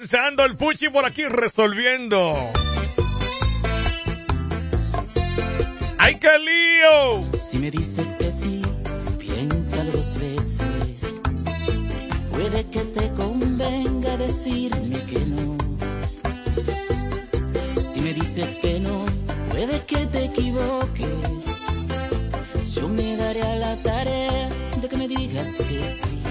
Ando el Puchi por aquí resolviendo. ¡Ay, qué lío! Si me dices que sí, piensa dos veces. Puede que te convenga decirme que no. Si me dices que no, puede que te equivoques. Yo me daré a la tarea de que me digas que sí.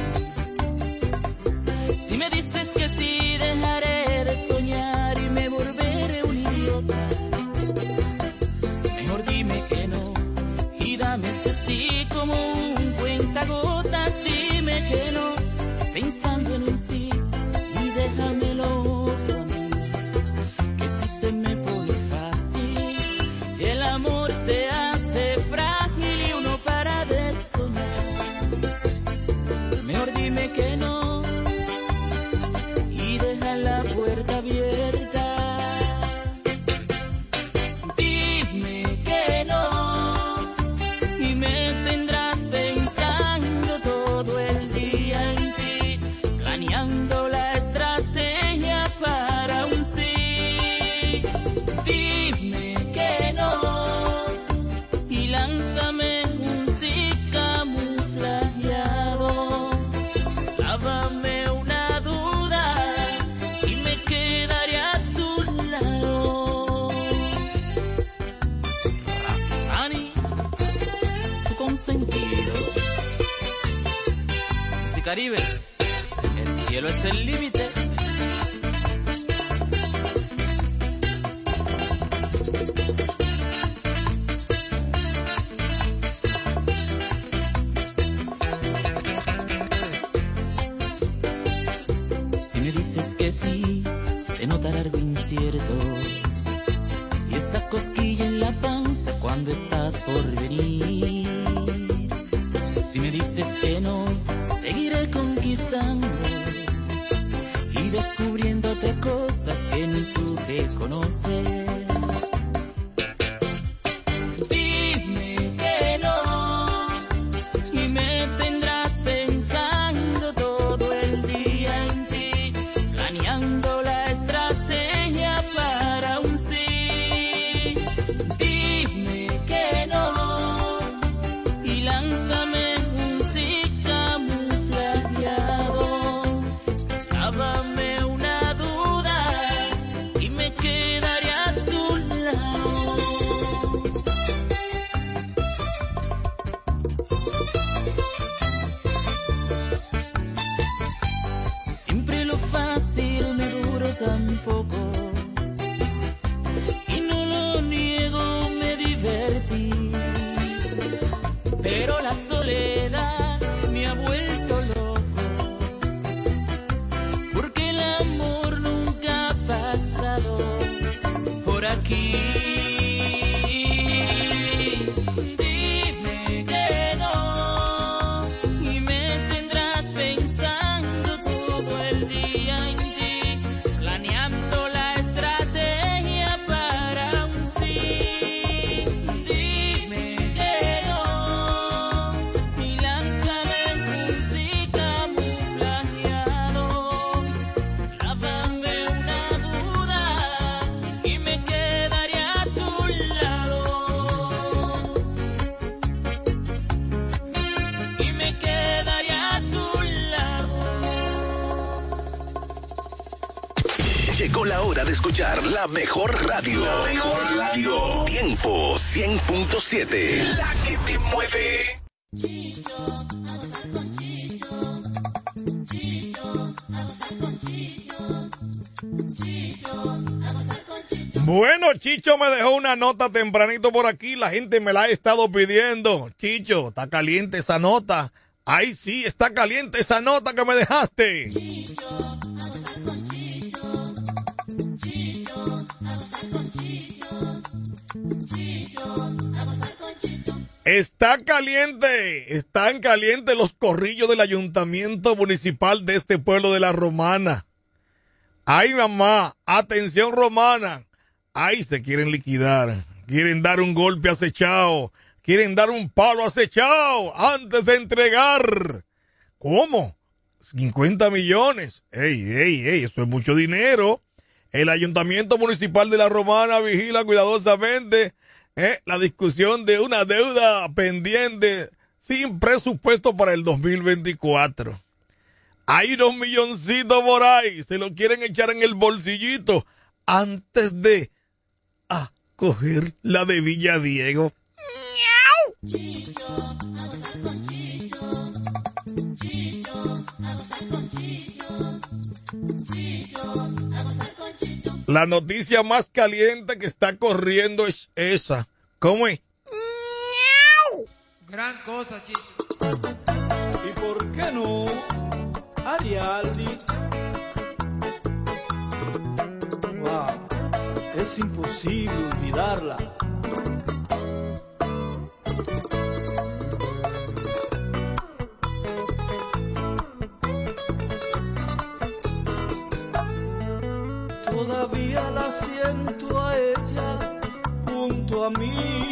Mejor radio. Mejor radio. Tiempo 100.7. La que te mueve. Bueno, Chicho me dejó una nota tempranito por aquí. La gente me la ha estado pidiendo. Chicho, está caliente esa nota. Ay, sí, está caliente esa nota que me dejaste. Está caliente, están calientes los corrillos del ayuntamiento municipal de este pueblo de la Romana. Ay, mamá, atención romana. Ay, se quieren liquidar, quieren dar un golpe acechado, quieren dar un palo acechado antes de entregar. ¿Cómo? 50 millones. Ey, ey, ey, eso es mucho dinero. El ayuntamiento municipal de la Romana vigila cuidadosamente ¿eh? la discusión de una deuda pendiente sin presupuesto para el 2024. Hay dos milloncitos por ahí, se lo quieren echar en el bolsillito antes de ah, coger la de Villa Diego. La noticia más caliente que está corriendo es esa. ¿Cómo es? Gran cosa, chicos. ¿Y por qué no? Arialdi. Wow, es imposible olvidarla. amigo.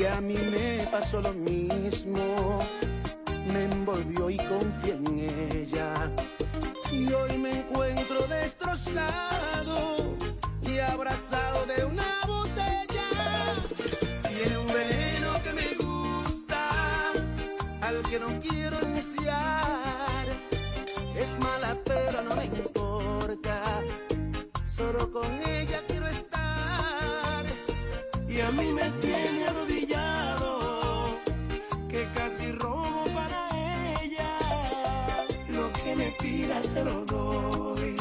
Y a mí me pasó lo mismo, me envolvió y confié en ella. Y hoy me encuentro destrozado y abrazado de una botella. Tiene un veneno que me gusta, al que no quiero iniciar. Es mala pero no me importa, solo con ella se lo doy,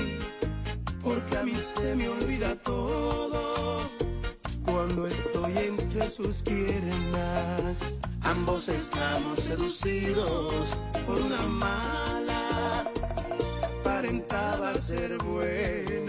porque a mí se me olvida todo. Cuando estoy entre sus piernas, ambos estamos seducidos por una mala, aparentaba ser buena.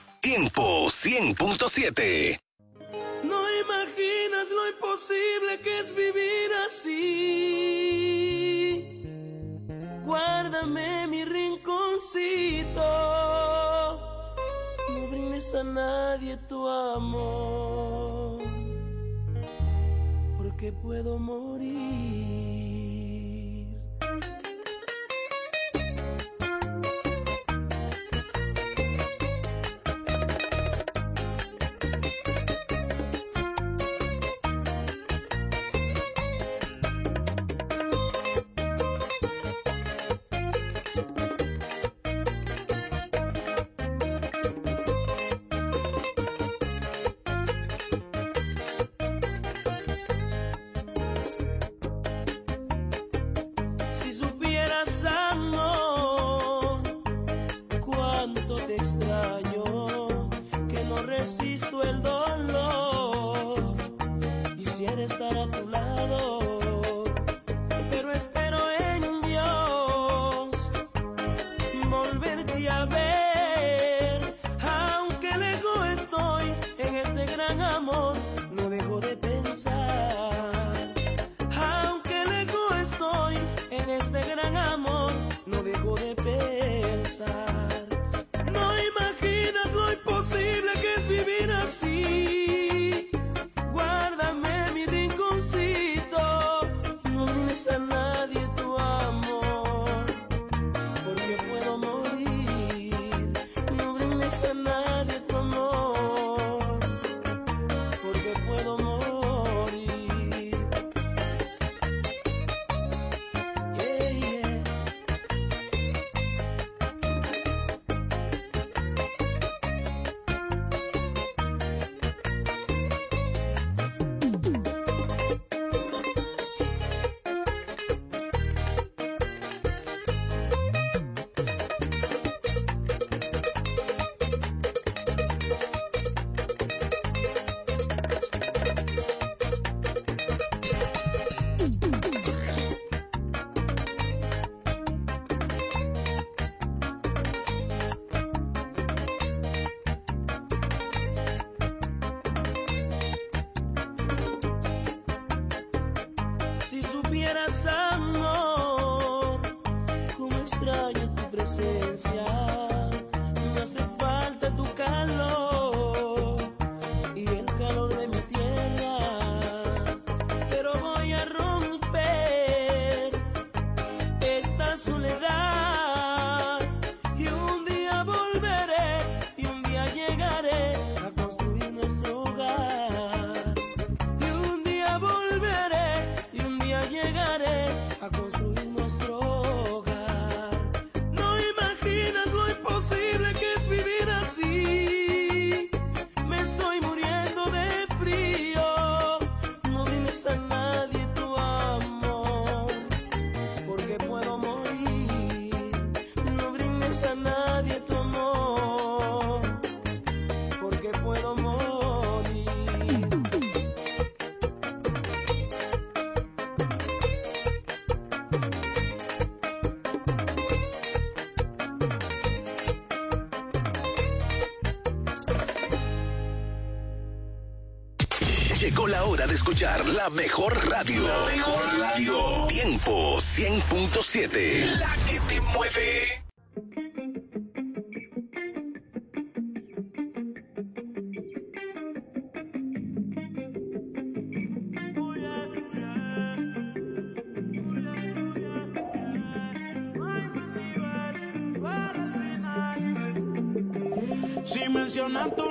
Tiempo 100.7. No imaginas lo imposible que es vivir así. Guárdame mi rinconcito. No brindes a nadie tu amor. Porque puedo morir. Llegó la hora de escuchar la mejor radio. La mejor radio. Tiempo 100.7. La que te mueve. Si mencionas tu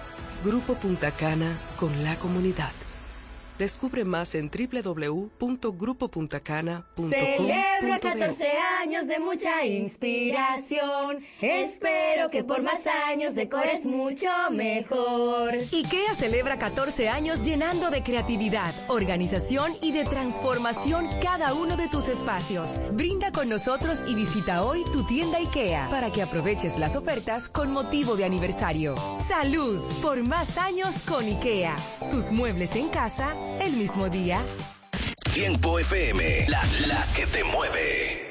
Grupo Punta Cana con la comunidad. Descubre más en www.grupopuntacana.com. Celebra 14 años de mucha inspiración. Espero que por más años decores mucho mejor. IKEA celebra 14 años llenando de creatividad, organización y de transformación cada uno de tus espacios. Brinda con nosotros y visita hoy tu tienda IKEA para que aproveches las ofertas con motivo de aniversario. Salud por más años con IKEA. Tus muebles en casa el mismo día. Tiempo FM, la, que te mueve.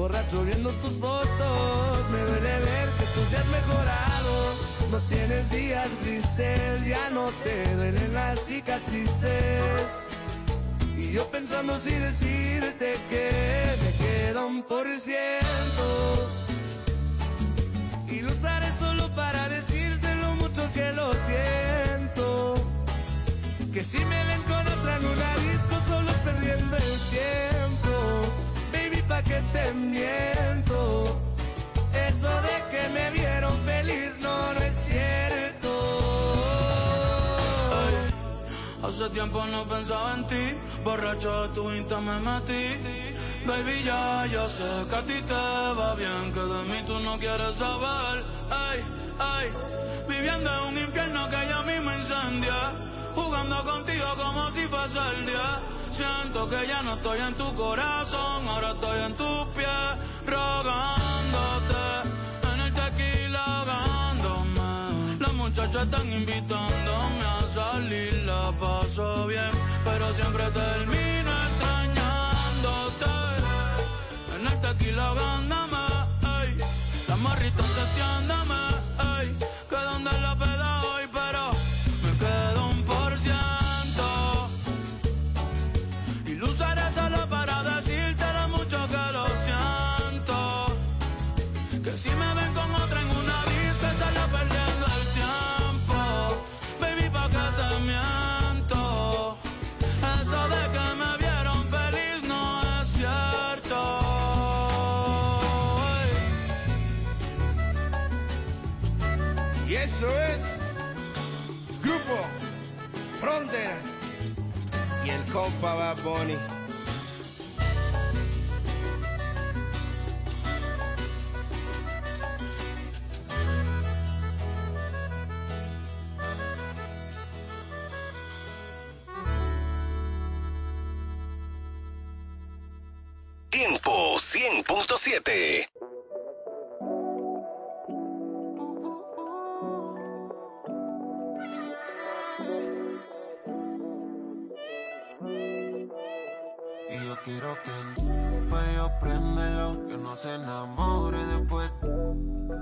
Borracho viendo tus fotos, me duele ver que tú seas mejorado. No tienes días grises, ya no te duelen las cicatrices. Y yo pensando si decirte que me queda un por ciento. Y lo usaré solo para decirte lo mucho que lo siento. Que si me ven con otra en disco solo tiempo. Que te miento. Eso de que me vieron feliz no, no es cierto. Hace tiempo no pensaba en ti, borracho de tu insta me metí. Baby, ya, ya sé que a ti te va bien, que de mí tú no quieres saber. Ay, ay, viviendo en un infierno que ya mismo incendia. Jugando contigo como si fuese el día. Siento que ya no estoy en tu corazón, ahora estoy en tus pies, rogándote. En el tequila ahogándome. Las muchachas están invitándome a salir, la paso bien, pero siempre termino extrañándote. En el tequila ahogándome. Las morritas testeándome, compa Bad Bunny. Tiempo 100.7. Quiero que yo préndelo, que no se enamore después,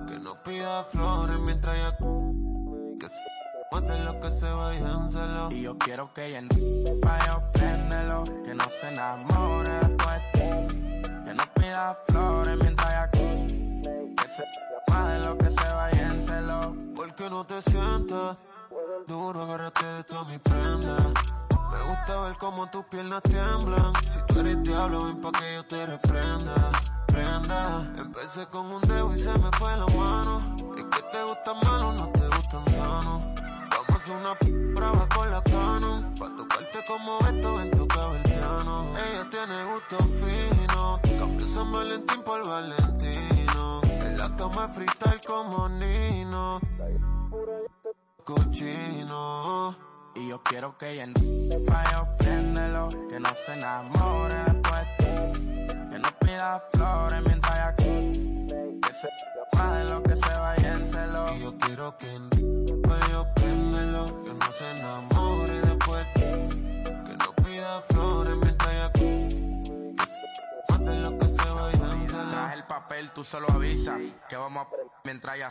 que no pida flores mientras ella que se mate lo que se vayan celos. Y yo quiero que ella pa' yo préndelo, que no se enamore después, que no pida flores mientras ella que se de lo que se vaya en celo. Porque no te sientas duro, agárrate de toda mi prenda. Me gusta ver cómo tus piernas tiemblan. Si tú eres diablo, ven pa' que yo te reprenda. Prenda, empecé con un dedo y se me fue la mano. Es que te gustan malos, no te gustan sanos. Vamos a una p brava con la canon. Pa' tocarte como esto en tocaba el piano. Ella tiene gusto fino. Cambio San Valentín por Valentino. En la cama es freestyle como Nino. Cochino. Y yo quiero que ella pa' yo préndelo, que no se enamore después, que no pida flores mientras ella que se de lo que se vaya en celo. Y yo quiero que pa' yo préndelo, que no se enamore después, que no pida flores mientras ella que se de lo que se vaya en celo. El papel, tú solo avisas. Que vamos a mientras ella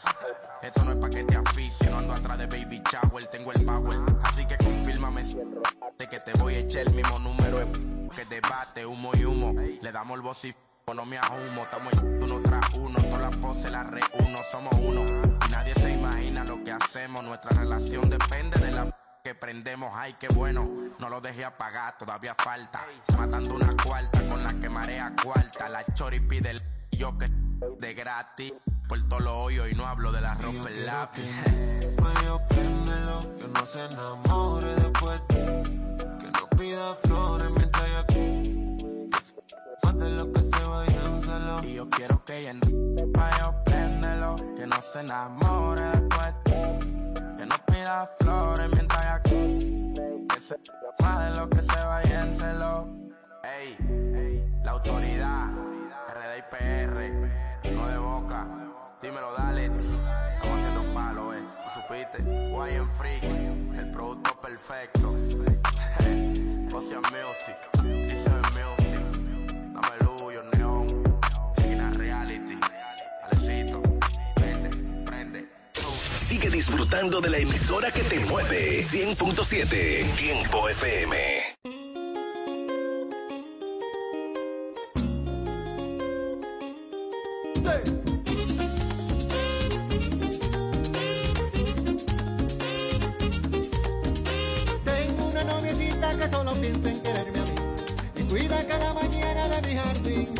Esto no es pa' que te no ando atrás de baby shower, tengo el power. Así que confírmame de que te voy a echar el mismo número que debate, humo y humo. Le damos el voz y no me ahumo, estamos uno tras uno, todas las poses las reúno, somos uno. Nadie se imagina lo que hacemos, nuestra relación depende de la que prendemos, ay qué bueno, no lo dejé apagar, todavía falta. Matando una cuarta con la que marea cuarta, la chori pide el yo que de gratis. Por todo lo hoyo y no hablo de la ropa el lápiz. Medio préndelo, que no se enamore después. Que no pida flores mientras se- más de lo que se váyanselo. Y yo quiero que ella yo préndelo, que no se enamore después. Que no pida flores mientras ella que se más de lo que se vaya. Ey, ey, la autoridad, RD y PR, no de boca. Dímelo, dale. Estamos haciendo un palo, eh. ¿Lo supiste? YM Freak, el producto perfecto. Ocean Music, dice Music. Dame luz, yo neón. Checking a reality. Alecito, prende, prende. Sigue disfrutando de la emisora que te mueve. 100.7 Tiempo FM. Tengo piensa en quererme a mí y cuida cada mañana de mi jardín.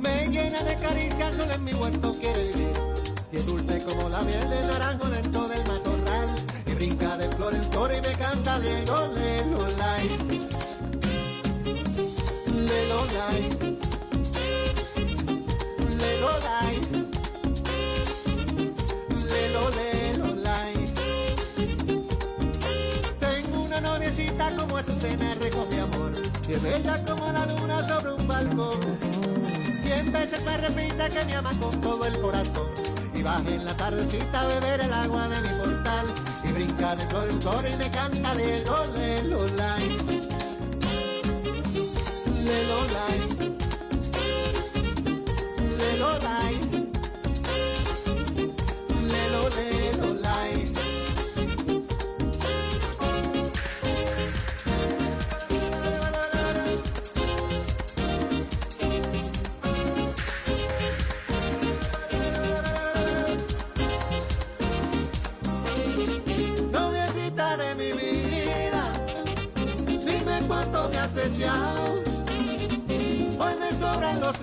Me llena de caricias, solo en mi huerto quiere vivir. Y es dulce como la miel del naranjo dentro del matorral. Y brinca de flor en flor y me canta lelo, lelo, lai. Lelo, lai. Lelo, lai. Azucena, recoge amor. Y es bella como la luna sobre un balcón. Cien veces me repite que me ama con todo el corazón. Y baja en la tardecita a beber el agua de mi portal. Y brinca de flor en flor y me canta de lo, le,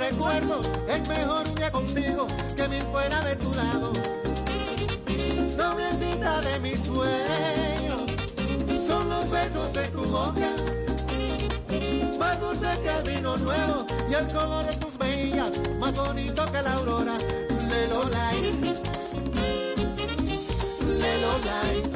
recuerdos, es mejor día contigo que mil fuera de tu lado. Noviecita de mis sueños, son los besos de tu boca. Más dulce que el vino nuevo y el color de tus mejillas, más bonito que la aurora. Lelo lai, lelo lai,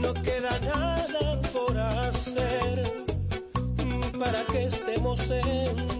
No queda nada por hacer para que estemos en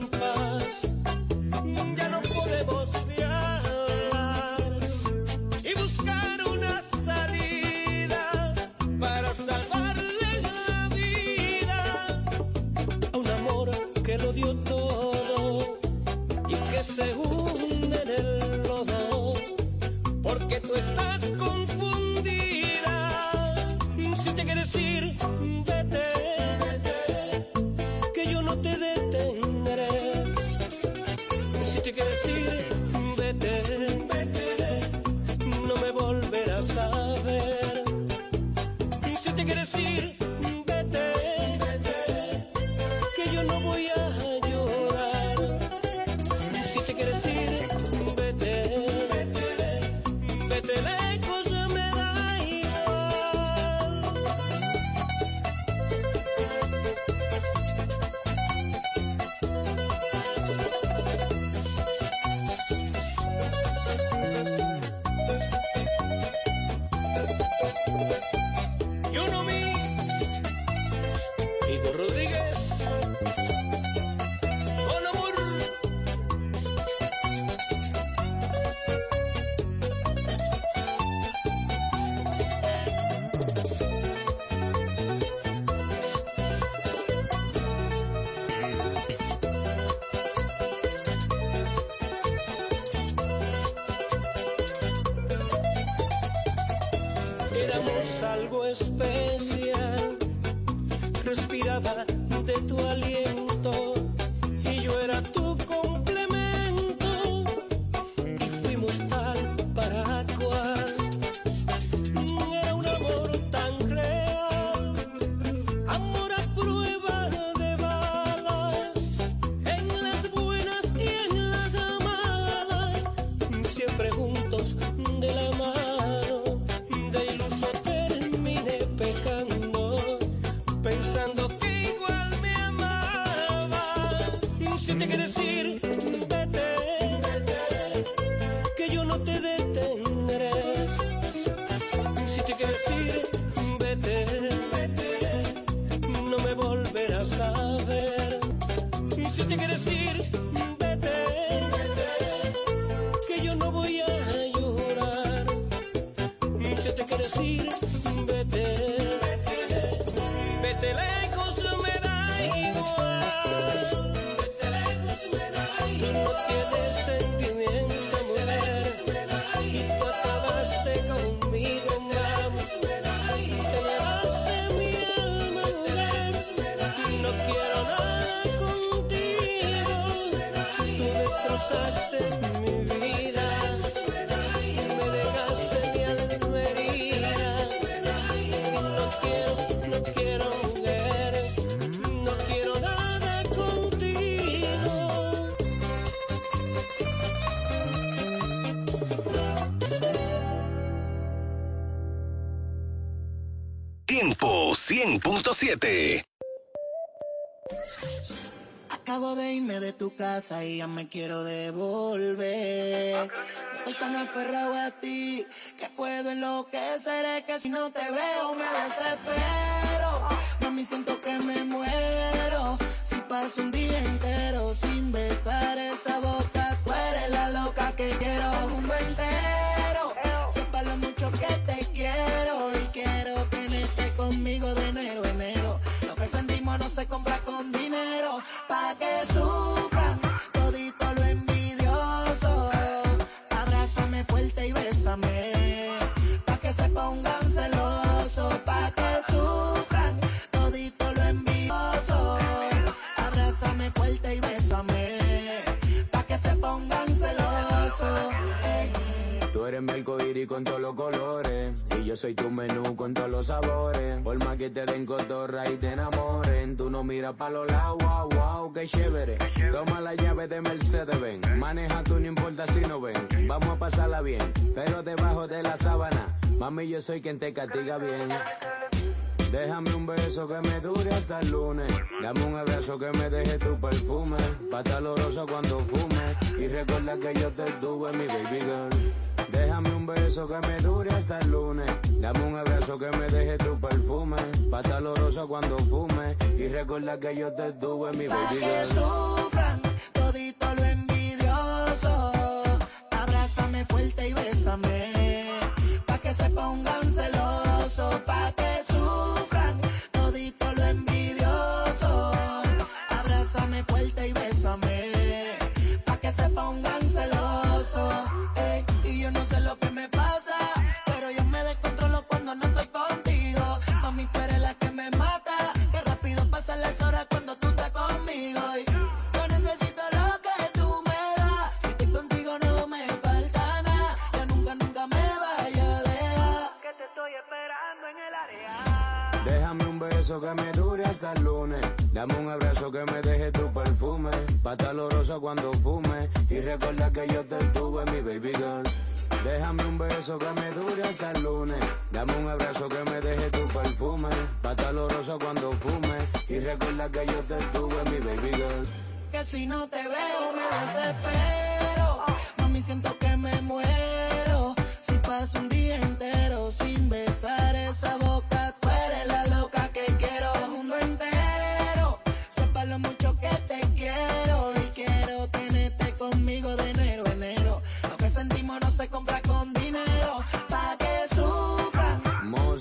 casa ya me quiero devolver. Estoy tan aferrado a ti que puedo enloquecer. Es que si no te veo me desespero. Mami, siento que me muero. Si paso un día entero sin besar esa boca, tú eres la loca que quiero. El mundo entero. Sepa lo mucho que te quiero y quiero tenerte conmigo de enero enero. Lo que sentimos no se compra con dinero. Pa' que sufran eres mi arcoíris con todos los colores. Y yo soy tu menú con todos los sabores. Por más que te den cotorra y te enamoren. Tú no miras pa' los lados, wow, wow, qué chévere. Toma la llave de Mercedes, ven. Maneja tú, no importa si no ven. Vamos a pasarla bien, pero debajo de la sábana. Mami, yo soy quien te castiga bien. Déjame un beso que me dure hasta el lunes. Dame un abrazo que me deje tu perfume. Pata oloroso cuando fume. Y recuerda que yo te tuve, mi baby girl. Déjame un beso que me dure hasta el lunes. Dame un abrazo que me deje tu perfume. Pata oloroso cuando fume. Y recuerda que yo te tuve, mi Pa' baby que girl. sufran todito lo envidioso. Abrázame fuerte y bésame. Pa' que se pongan celosos. Pa' que hasta lunes. Dame un abrazo que me deje tu perfume. Pata oloroso cuando fume. Y recuerda que yo te tuve, mi baby girl. Déjame un beso que me dure hasta el lunes. Dame un abrazo que me deje tu perfume. Pata oloroso cuando fume. Y recuerda que yo te tuve, mi baby girl. Que si no te veo me desespero. Mami, siento que me muero. Si paso un día entero sin besar esa boca,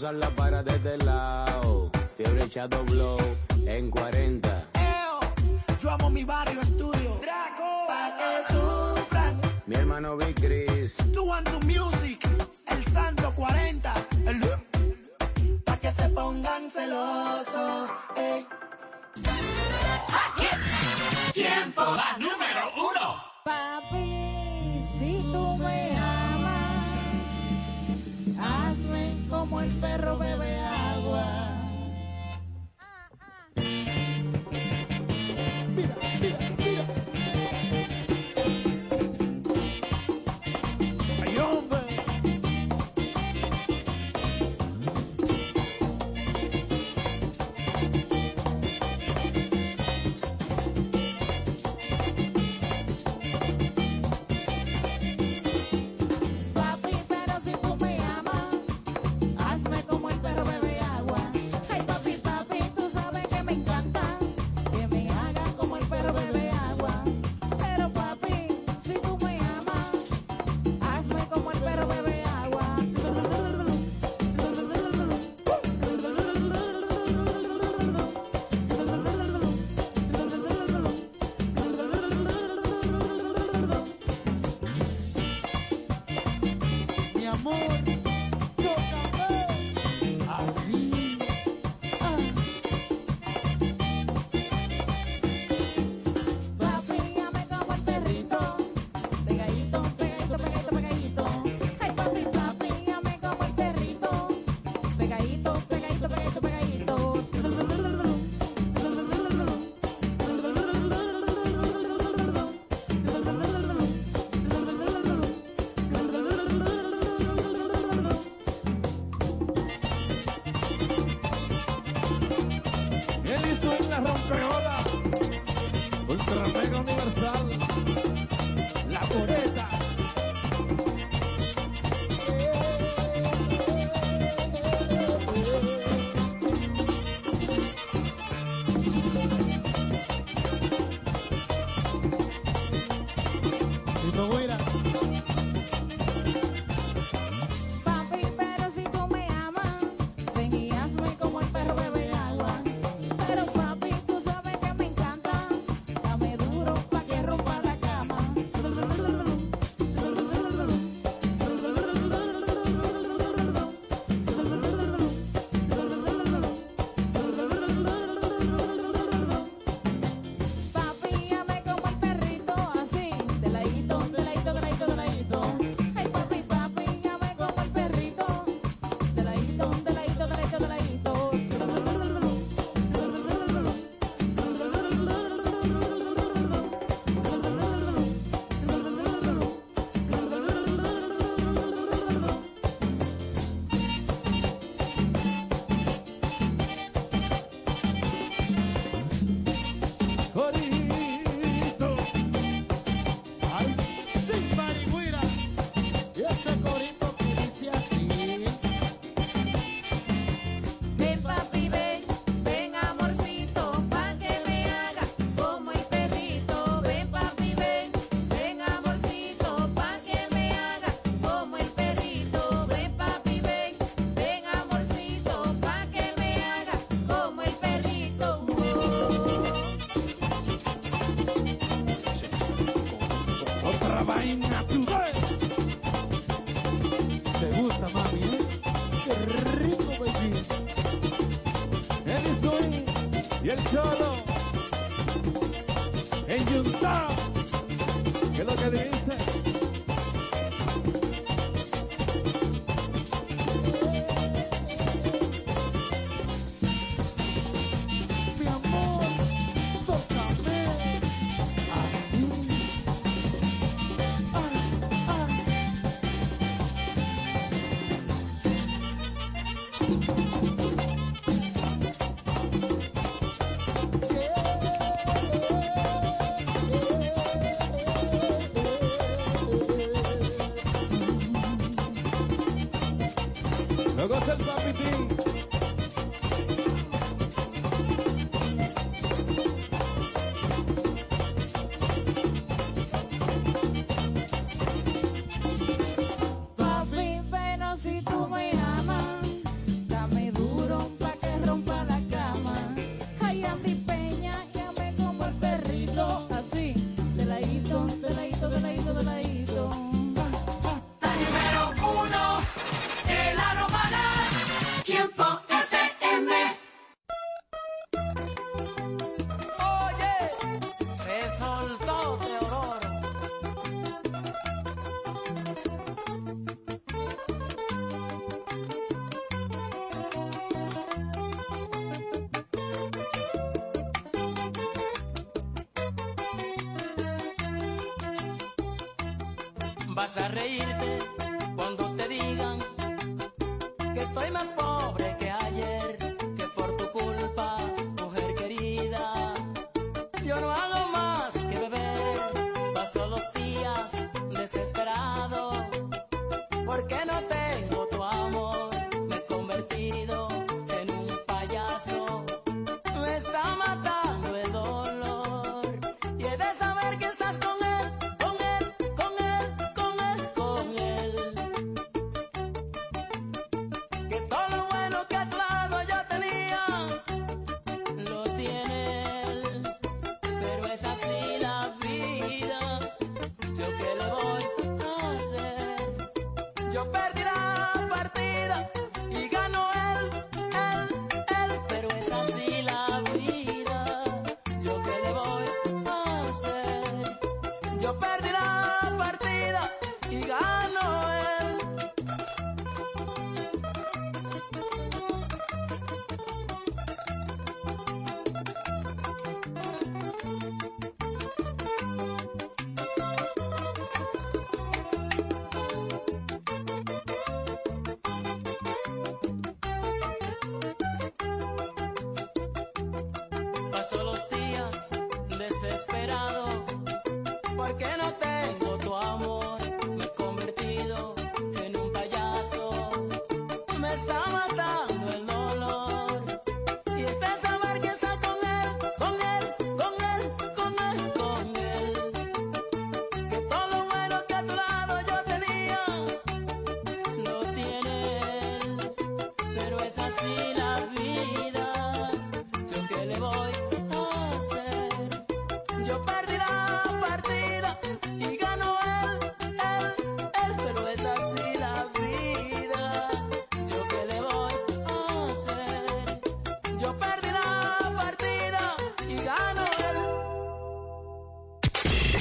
Moza la para de este lado. Fiebre echado blow en 40. Eo, yo amo mi barrio estudio. Draco, pa' que sufran. Mi hermano Big Chris. Tú and tu music, el santo 40, el pa' que se pongan celosos. ey. Tiempo la número uno. Papi, si tú me amas, como el perro bebe agua.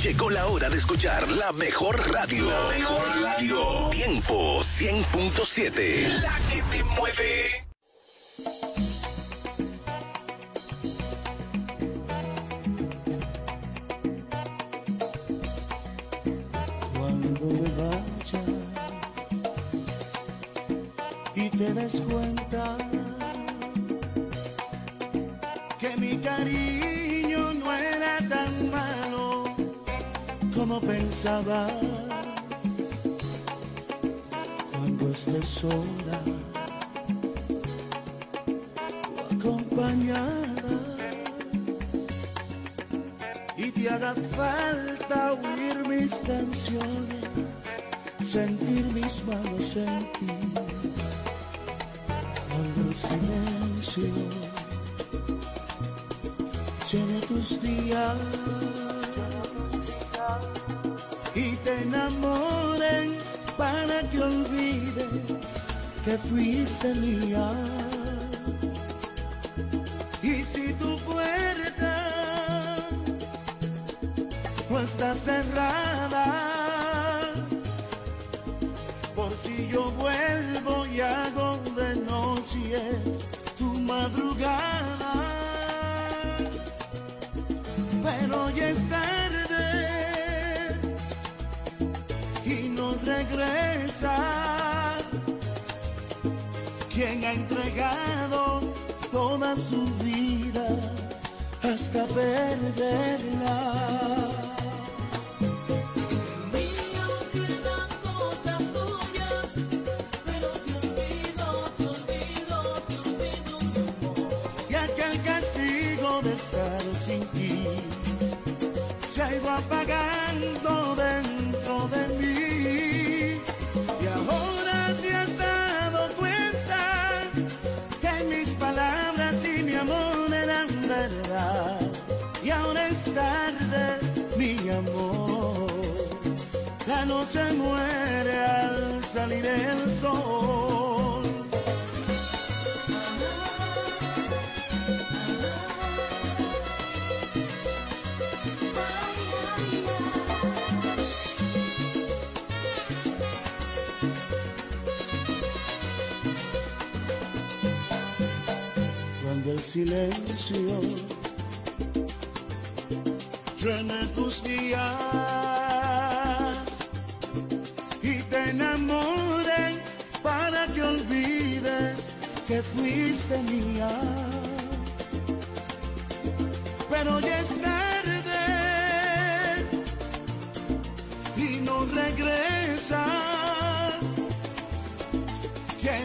Llegó la hora de escuchar la mejor radio. La mejor radio. Tiempo 100.7. La que te mueve. Cuando me vaya y te des cuenta no pensabas cuando estés sola o acompañada y te haga falta oír mis canciones, sentir mis manos en ti, cuando el silencio llene tus días. Que olvides que fuiste mía.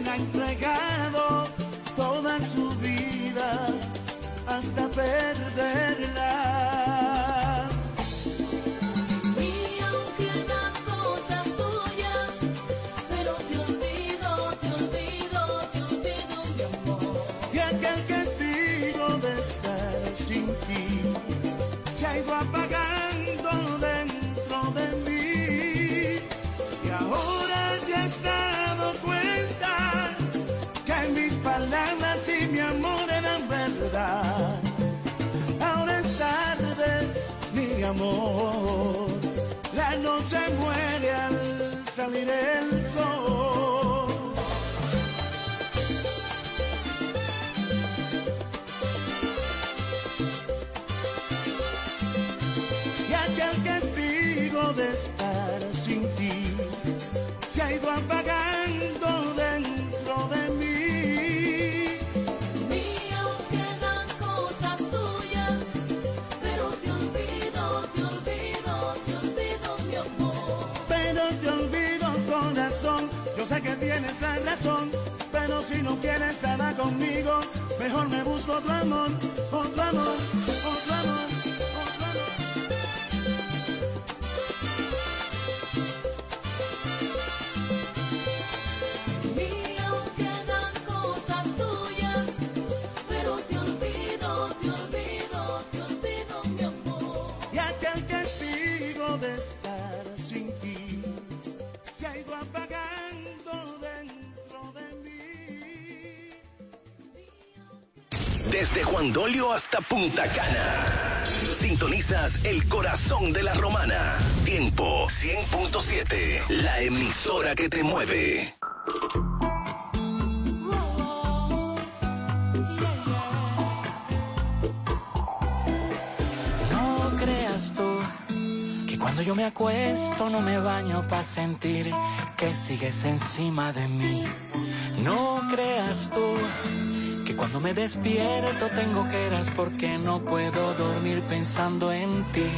Ha entregado toda su vida hasta perderla. Sé que tienes la razón, pero si no quieres nada conmigo, mejor me busco otro amor, otro amor, otro amor. Punta Cana. Sintonizas el corazón de la romana. Tiempo 100.7. La emisora que te mueve. No creas tú que cuando yo me acuesto no me baño para sentir que sigues encima de mí. No creas tú cuando me despierto tengo ojeras porque no puedo dormir pensando en ti.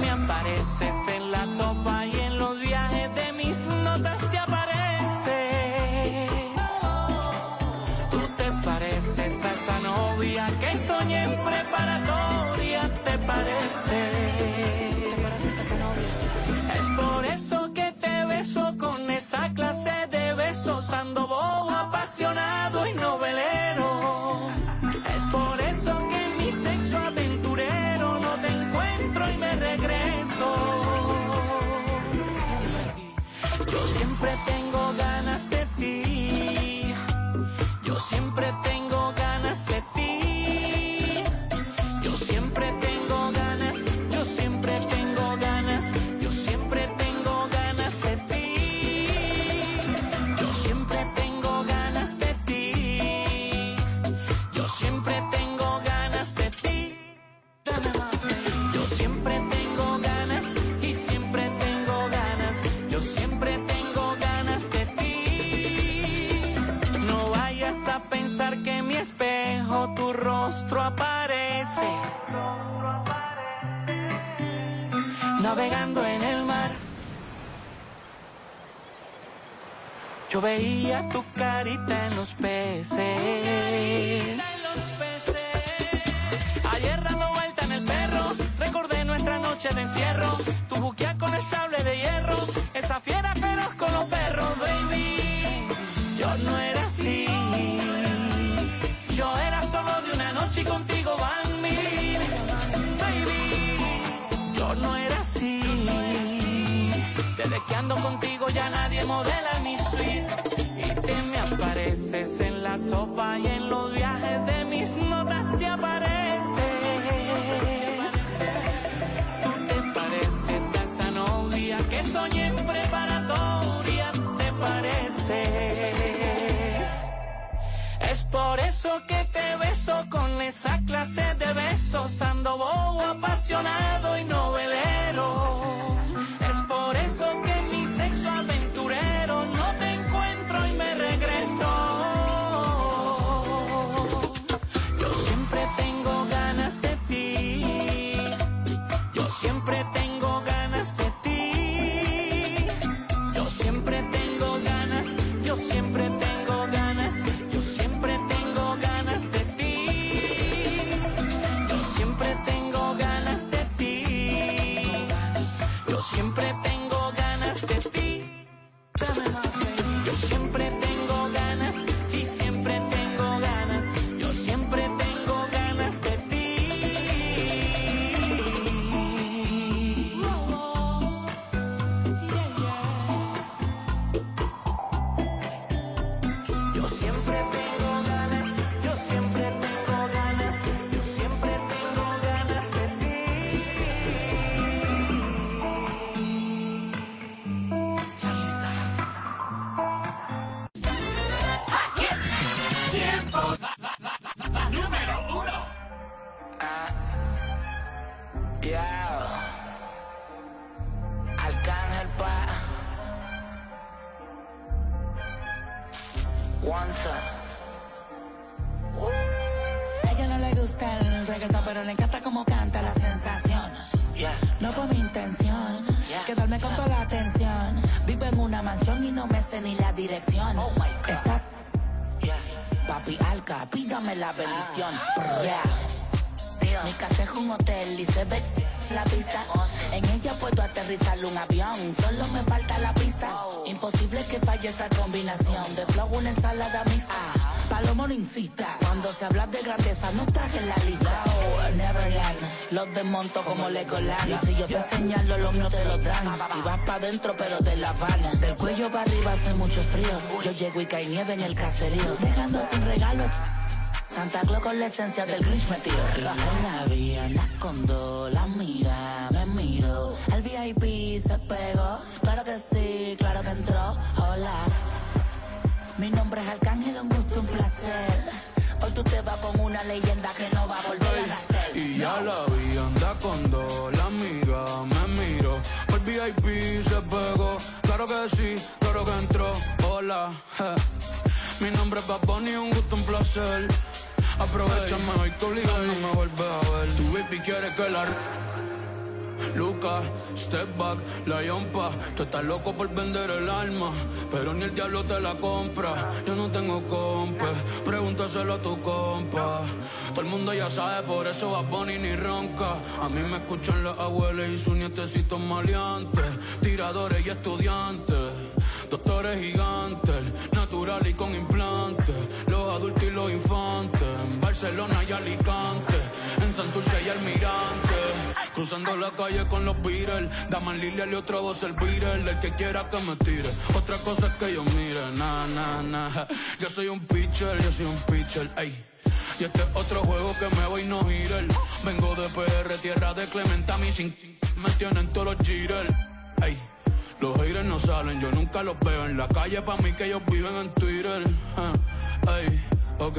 Me apareces en la sopa y en los viajes de mis notas te apareces. Tú te pareces a esa novia que soñé en preparatoria, te pareces beso que te beso con esa clase de besos ando bobo, apasionado y novelero. Es por eso que mi sexo aventurero no te encuentro y me regreso. Yo siempre tengo ganas de rostro aparece. Navegando en el mar. Yo veía tu carita en los peces. Ayer dando vuelta en el perro, recordé nuestra noche de encierro. Tu buquea con el sable de hierro, esa fiera y contigo van mil. Baby, yo no era así. Desde que ando contigo ya nadie modela mi suite. Y te me apareces en la sopa y en los viajes de mis notas te apareces. Tú te pareces a esa novia que soñé en preparatoria, te pareces. Por eso que te beso con esa clase de besos, ando bobo, apasionado y novelero. Es por eso que mi sexo aventurero no te encuentro y me regreso. Yo siempre tengo ganas de ti. Yo siempre tengo Yeah. Arcángel pa. Once. A ella no le gusta el reggaetón, pero le encanta como canta la sensación. No fue mi intención quedarme con toda la atención. Vivo en una mansión y no me sé ni la dirección. Está Papi Alca, pídame la bendición. Yeah. Mi casa es un hotel y se ve la pista. En ella puedo aterrizar un avión, solo me falta la pista. Imposible que falle esa combinación de flow, una ensalada mixta. Palomo no insista, cuando se habla de grandeza no en la lista. Neverland, los desmonto como Legoland. Y si yo te señalo, los míos te lo dan. Y vas pa' dentro, pero de la Habana. Del cuello para arriba hace mucho frío. Yo llego y cae nieve en el caserío. Dejando sin regalo Santa Claus con la esencia del Grinch metido. En la vía, anda con dos, la mira, me miro. El VIP se pegó, claro que sí, claro que entró. Hola, mi nombre es Arcángel, un gusto, un placer. Hoy tú te vas con una leyenda que no va a volver a nacer. Y ya la vi, anda con dos, la amiga me miró. El VIP se pegó, claro que sí, claro que entró. Hola, mi nombre es Bad Bunny, un gusto, un placer. Aprovechame hoy que obligado no me vuelve a ver. Tu baby quiere que la... Luca, step back, la yompa. Tú estás loco por vender el alma, pero ni el diablo te la compra. Yo no tengo compa, pregúntaselo a tu compa. Todo el mundo ya sabe, por eso va Bonnie ni ronca. A mí me escuchan las abuelas y sus nietecitos maleantes, tiradores y estudiantes. Doctores gigantes, natural y con implantes. Los adultos y los infantes. Barcelona y Alicante. En Santurce y Almirante. Cruzando la calle con los Beatles. Daman Lilia y otra voz el Beatle. El que quiera que me tire. Otra cosa es que yo mire. Na, na, na. Yo soy un pitcher, yo soy un pitcher. Ey. Y este es otro juego que me voy no girar. Vengo de PR, tierra de Clementa, mi sin me tienen todos los jitters. Ey. Los haters no salen, yo nunca los veo en la calle, pa' mí que ellos viven en Twitter. Ah, Ey, ok.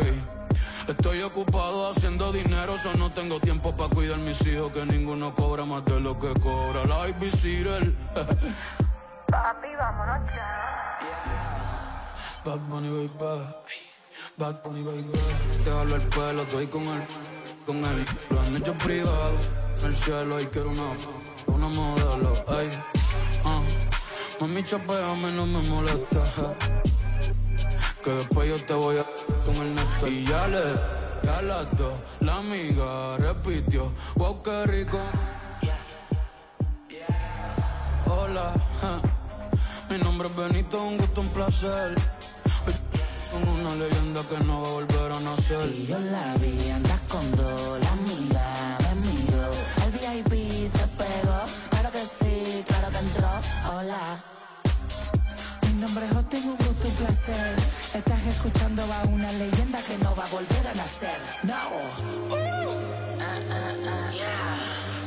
Estoy ocupado haciendo dinero, so no tengo tiempo para cuidar mis hijos, que ninguno cobra más de lo que cobra la babysitter. Papi, vámonos ya. Bad Bunny, baby. Bad Bunny, baby. Te jalo el pelo, estoy con el con él. Lo han hecho privado. En el cielo y quiero una, una modelo. Ay, ah. Mami, chapeame, no me molesta. Que después yo te voy a con el neto. Y ya le, ya las dos, la amiga repitió. Wow, qué rico. Hola, mi nombre es Benito, un gusto, un placer. Con una leyenda que no va a volver a nacer. Y yo la vi, andas con dos, la amiga me miró. El VIP se pegó, claro que sí, claro que entró. Hola. Mi nombre es Justin, un gusto, un placer. Estás escuchando a una leyenda que no va a volver a nacer. No.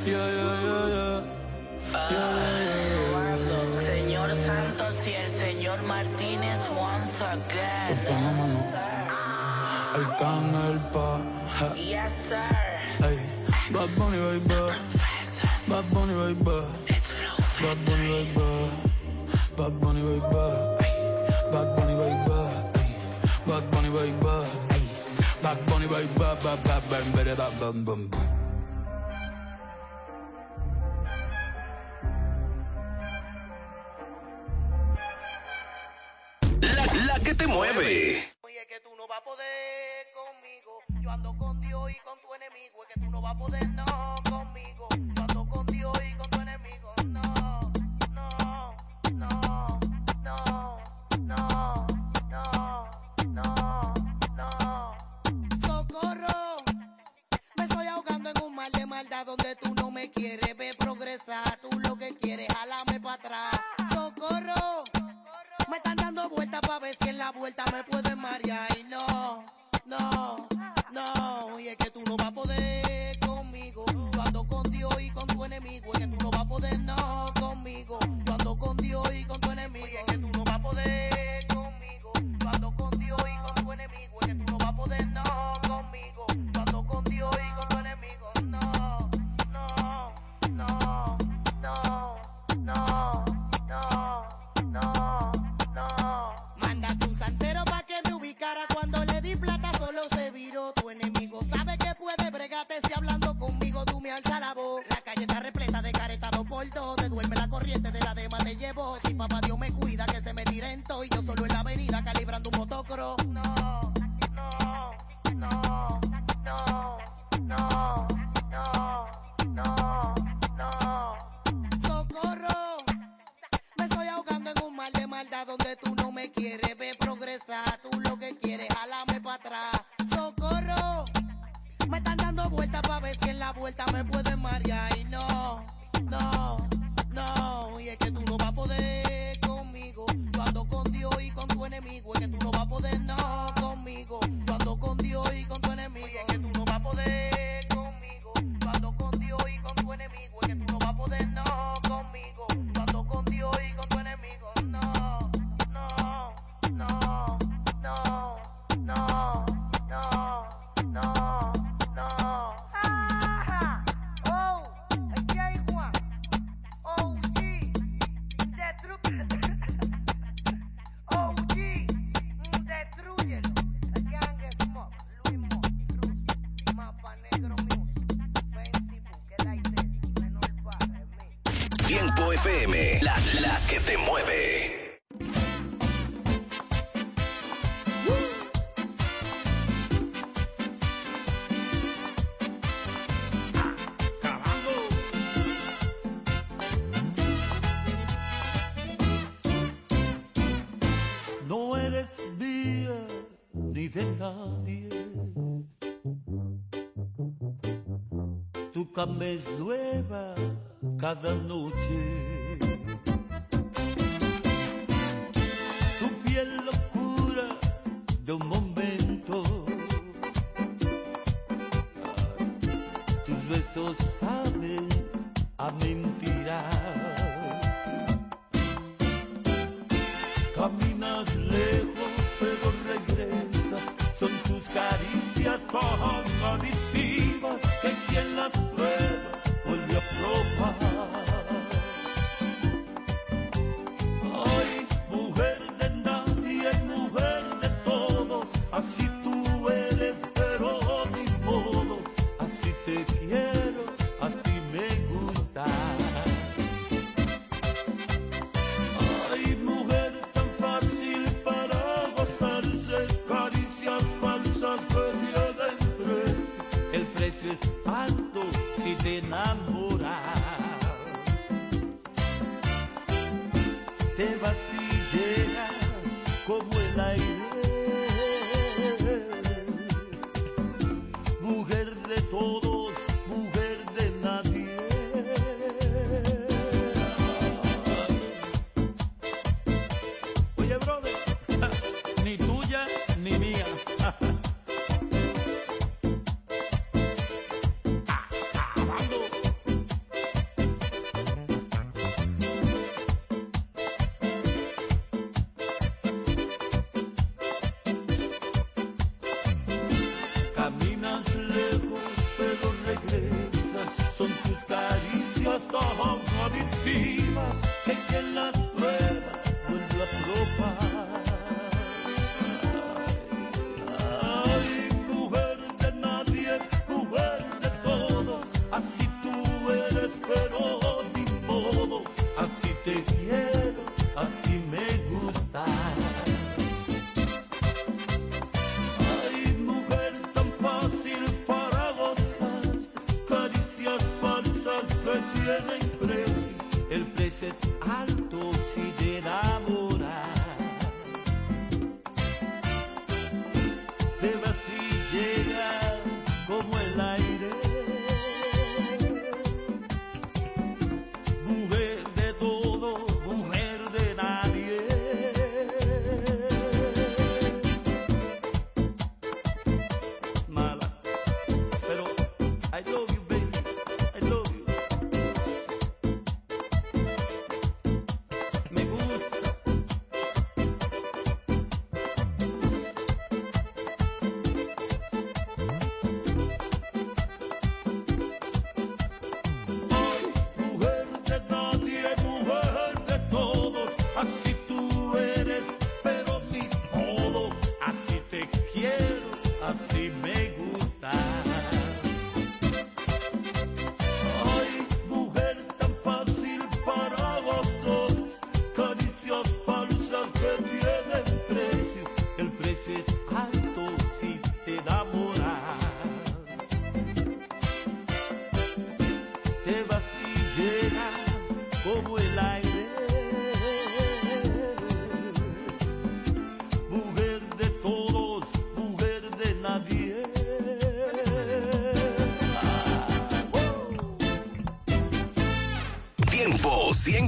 Yeah, yeah, yeah. Señor Santos y el señor Martínez once again. El fenómeno. El pa. Yes, sir. Ey, Bad Bunny, baby. Bad Bunny, baby. Bad Bunny, baby. Bad Bunny, baby. Bad, bad, bad, bad, bad, bad, bad, bad, bad. La, la que te mueve. Oye, que tú no vas a poder conmigo. Yo ando con Dios y con tu enemigo. Es que tú no vas a poder, no, conmigo. Yo ando con Dios y con quieres ver progresar. Tú lo que quieres, jalame para atrás. Socorro. Me están dando vueltas para ver si en la vuelta me pueden marear. Y no, no, no. Y es que tú no vas a poder conmigo. Yo ando con Dios y con tu enemigo. Es que tú no vas a poder, no, conmigo. Yo ando con Dios y con tu enemigo. Y es que tú no vas a poder si en la vuelta me pueden marear. Y no, no, me llueva cada noche.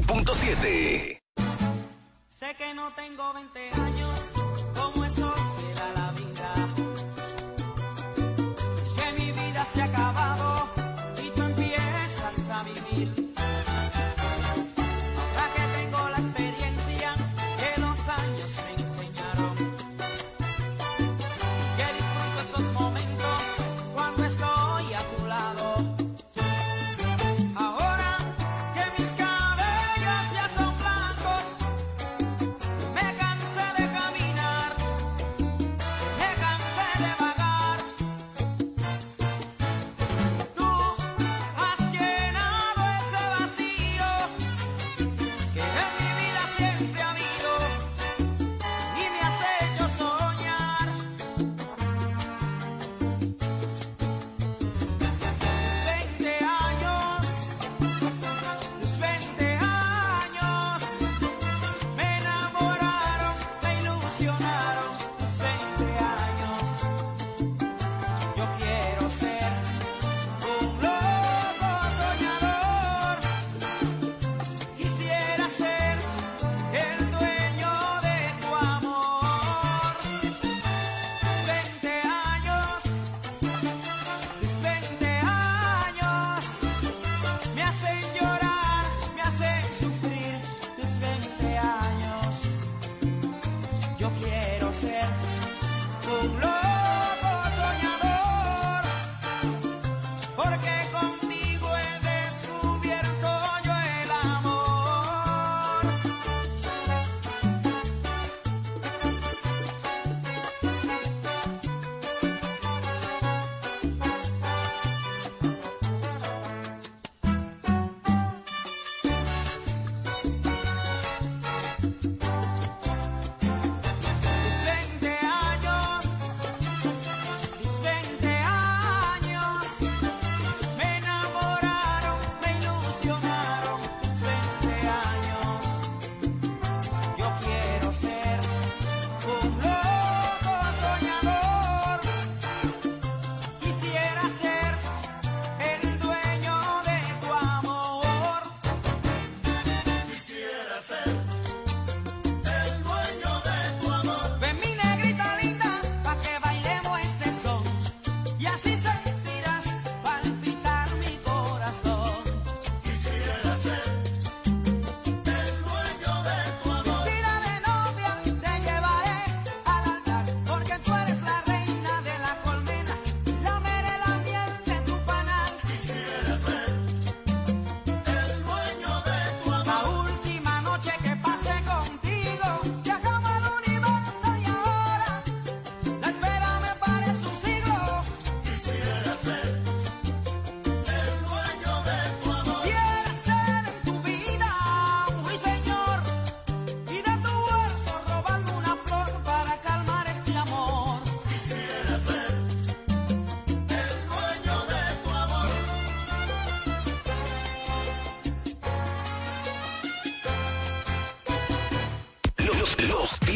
100.7.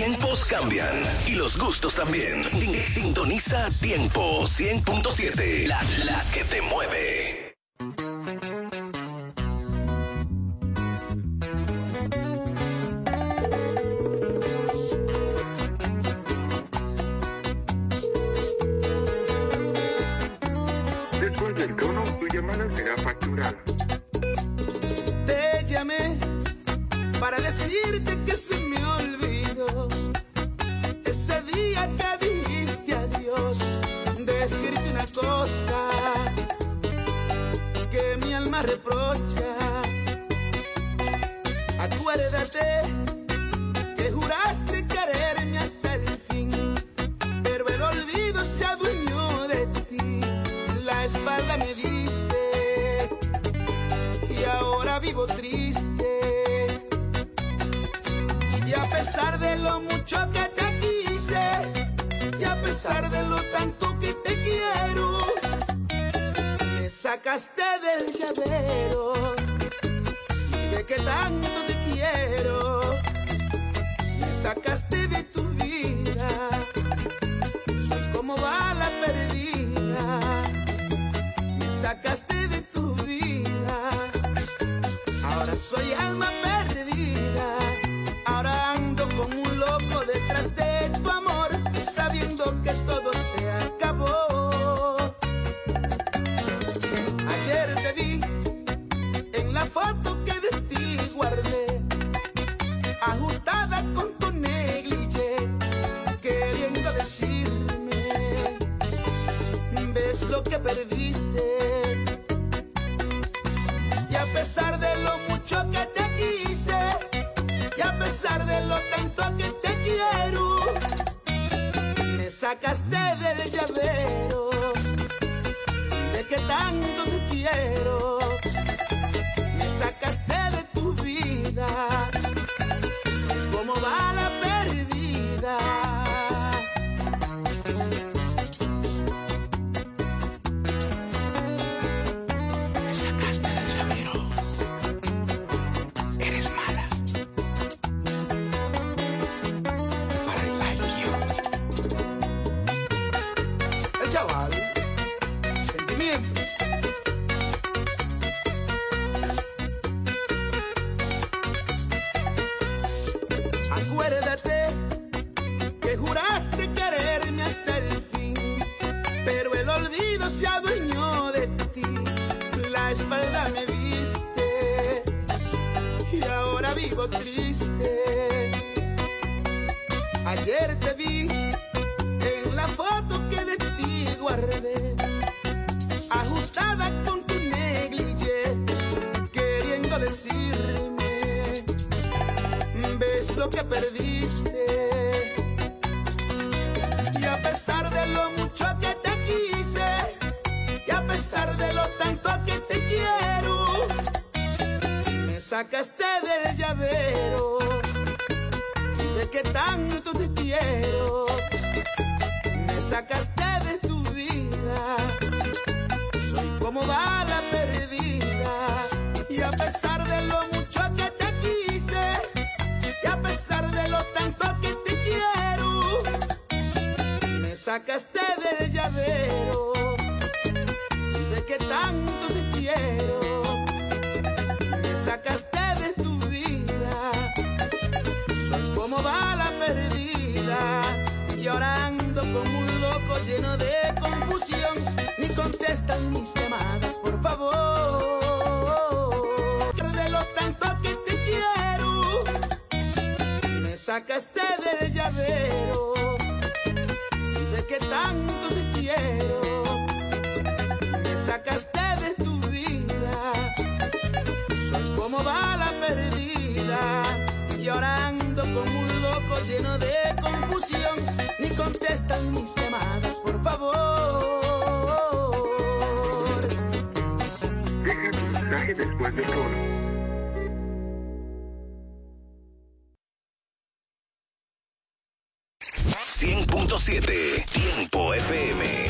Tiempos cambian y los gustos también. Sin- Sintoniza Tiempo 100.7, la, la que te mueve. Después del tono, tu llamada será facturada. Te llamé para decirte que se me ajustada con tu negligé, queriendo decirme, ves lo que perdiste. Y a pesar de lo mucho que te quise, y a pesar de lo tanto que te quiero, me sacaste del llavero. De que tanto te quiero, me sacaste de tu vida. Soy como bala perdida. Y a pesar de lo mucho que te quise, y a pesar de lo tanto que te quiero, me sacaste del llavero. Y de que tanto te quiero, me sacaste de tu vida. Soy como bala perdida. Y ahora ando como un loco lleno de Ni contestan mis llamadas, por favor. De lo tanto que te quiero, me sacaste del llavero. De que tanto te quiero, me sacaste de tu vida. Soy como bala perdida. Y ahora ando como un loco lleno de confusión. Ni contestan mis llamadas, por favor. Deja tu mensaje después del tono.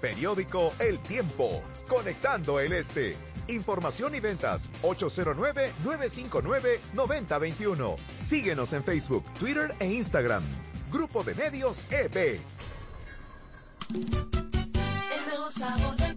Periódico El Tiempo, conectando el este. Información y ventas 809-959-9021. Síguenos en Facebook, Twitter e Instagram. Grupo de Medios E EB. El sabor del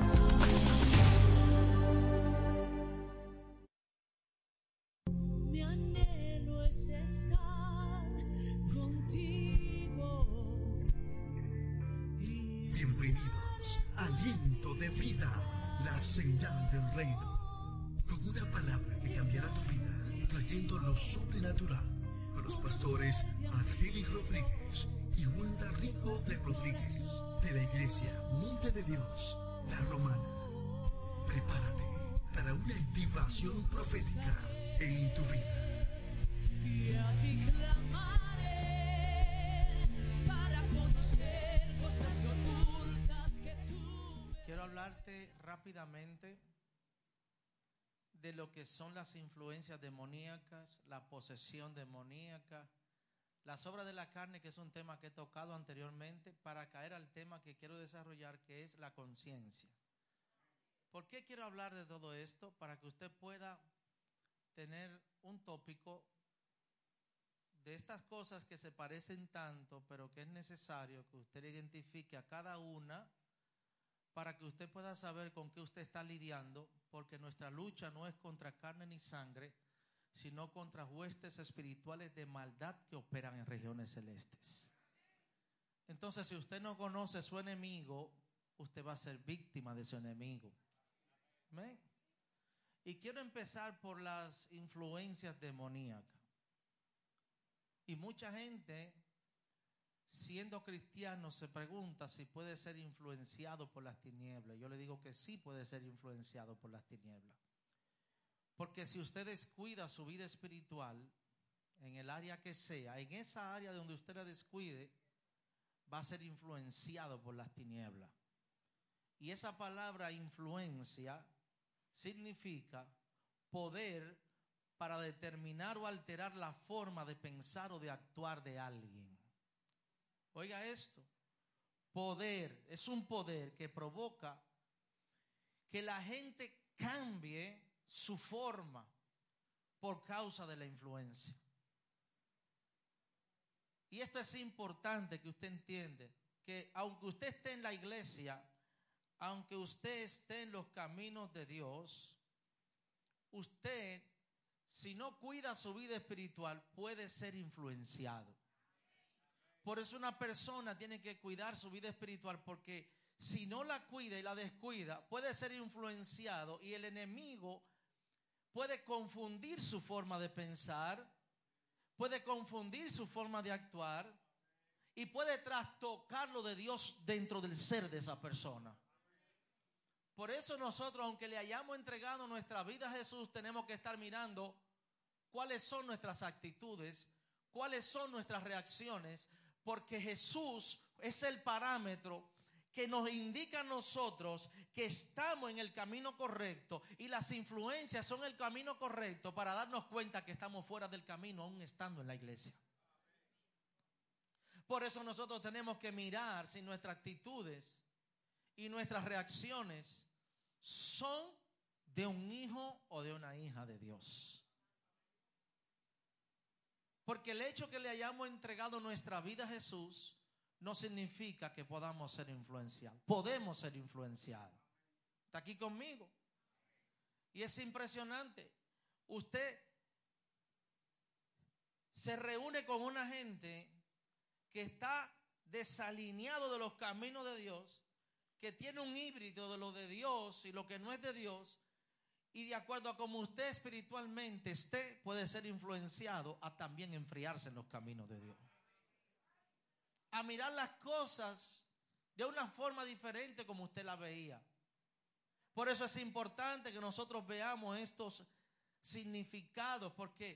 Dios, la Romana. Prepárate para una activación profética en tu vida. Y a ti clamaré para conocer cosas ocultas que tú. Quiero hablarte rápidamente de lo que son las influencias demoníacas, la posesión demoníaca, las obras de la carne, que es un tema que he tocado anteriormente, para caer al tema que quiero desarrollar, que es la conciencia. ¿Por qué quiero hablar de todo esto? Para que usted pueda tener un tópico de estas cosas que se parecen tanto, pero que es necesario que usted identifique a cada una para que usted pueda saber con qué usted está lidiando, porque nuestra lucha no es contra carne ni sangre, sino contra huestes espirituales de maldad que operan en regiones celestes. Entonces, si usted no conoce su enemigo, usted va a ser víctima de su enemigo. Amén. Y quiero empezar por las influencias demoníacas. Y mucha gente, siendo cristiano, se pregunta si puede ser influenciado por las tinieblas. Yo le digo que sí puede ser influenciado por las tinieblas. Porque si usted descuida su vida espiritual, en el área que sea, en esa área donde usted la descuide, va a ser influenciado por las tinieblas. Y esa palabra influencia significa poder para determinar o alterar la forma de pensar o de actuar de alguien. Oiga esto, poder es un poder que provoca que la gente cambie su forma por causa de la influencia. Y esto es importante que usted entiende, que aunque usted esté en la iglesia, aunque usted esté en los caminos de Dios, usted, si no cuida su vida espiritual, puede ser influenciado. Por eso una persona tiene que cuidar su vida espiritual, porque si no la cuida y la descuida, puede ser influenciado y el enemigo puede confundir su forma de pensar, puede confundir su forma de actuar y puede trastocar lo de Dios dentro del ser de esa persona. Por eso nosotros, aunque le hayamos entregado nuestra vida a Jesús, tenemos que estar mirando cuáles son nuestras actitudes, cuáles son nuestras reacciones, porque Jesús es el parámetro que nos indica a nosotros que estamos en el camino correcto y las influencias son el camino correcto para darnos cuenta que estamos fuera del camino aún estando en la iglesia. Por eso nosotros tenemos que mirar si nuestras actitudes y nuestras reacciones son de un hijo o de una hija de Dios. Porque el hecho que le hayamos entregado nuestra vida a Jesús no significa que podamos ser influenciados. Podemos ser influenciados. ¿Está aquí conmigo? Y es impresionante. Usted se reúne con una gente que está desalineado de los caminos de Dios, que tiene un híbrido de lo de Dios y lo que no es de Dios, y de acuerdo a cómo usted espiritualmente esté, puede ser influenciado a también enfriarse en los caminos de Dios. A mirar las cosas de una forma diferente como usted la veía. Por eso es importante que nosotros veamos estos significados, porque